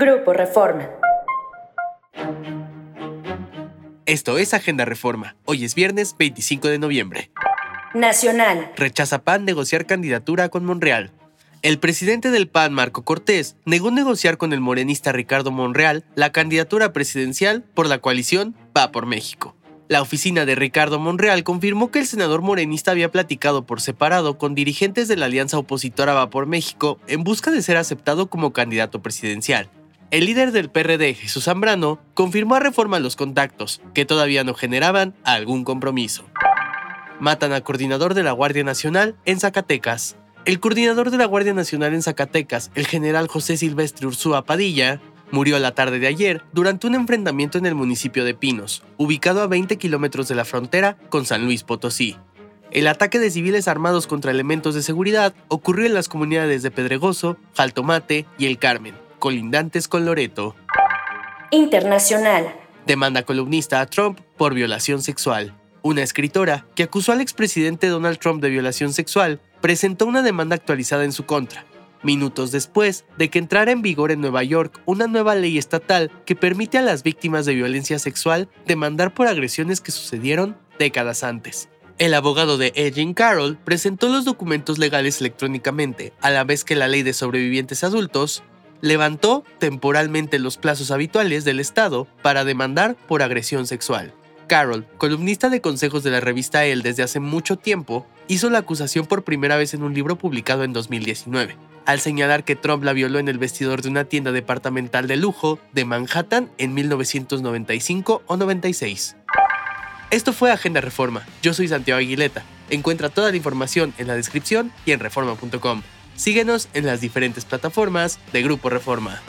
Grupo Reforma. Esto es Agenda Reforma. Hoy es viernes 25 de noviembre. Nacional. Rechaza PAN negociar candidatura con Monreal. El presidente del PAN, Marco Cortés, negó negociar con el morenista Ricardo Monreal la candidatura presidencial por la coalición Va por México. La oficina de Ricardo Monreal confirmó que el senador morenista había platicado por separado con dirigentes de la alianza opositora Va por México en busca de ser aceptado como candidato presidencial. El líder del PRD, Jesús Zambrano, confirmó a Reforma los contactos, que todavía no generaban algún compromiso. Matan al coordinador de la Guardia Nacional en Zacatecas. El coordinador de la Guardia Nacional en Zacatecas, el general José Silvestre Ursúa Padilla, Murió la tarde de ayer durante un enfrentamiento en el municipio de Pinos, ubicado a 20 kilómetros de la frontera con San Luis Potosí. El ataque de civiles armados contra elementos de seguridad ocurrió en las comunidades de Pedregoso, Jaltomate y El Carmen, colindantes con Loreto. Internacional. Demanda columnista a Trump por violación sexual. Una escritora que acusó al expresidente Donald Trump de violación sexual presentó una demanda actualizada en su contra, minutos después de que entrara en vigor en Nueva York una nueva ley estatal que permite a las víctimas de violencia sexual demandar por agresiones que sucedieron décadas antes. El abogado de Edgin Carroll presentó los documentos legales electrónicamente, a la vez que la ley de sobrevivientes adultos levantó temporalmente los plazos habituales del Estado para demandar por agresión sexual. Carroll, columnista de consejos de la revista Elle desde hace mucho tiempo, hizo la acusación por primera vez en un libro publicado en 2019 al señalar que Trump la violó en el vestidor de una tienda departamental de lujo de Manhattan en 1995 o 96. Esto fue Agenda Reforma. Yo soy Santiago Aguileta. Encuentra toda la información en la descripción y en reforma.com. Síguenos en las diferentes plataformas de Grupo Reforma.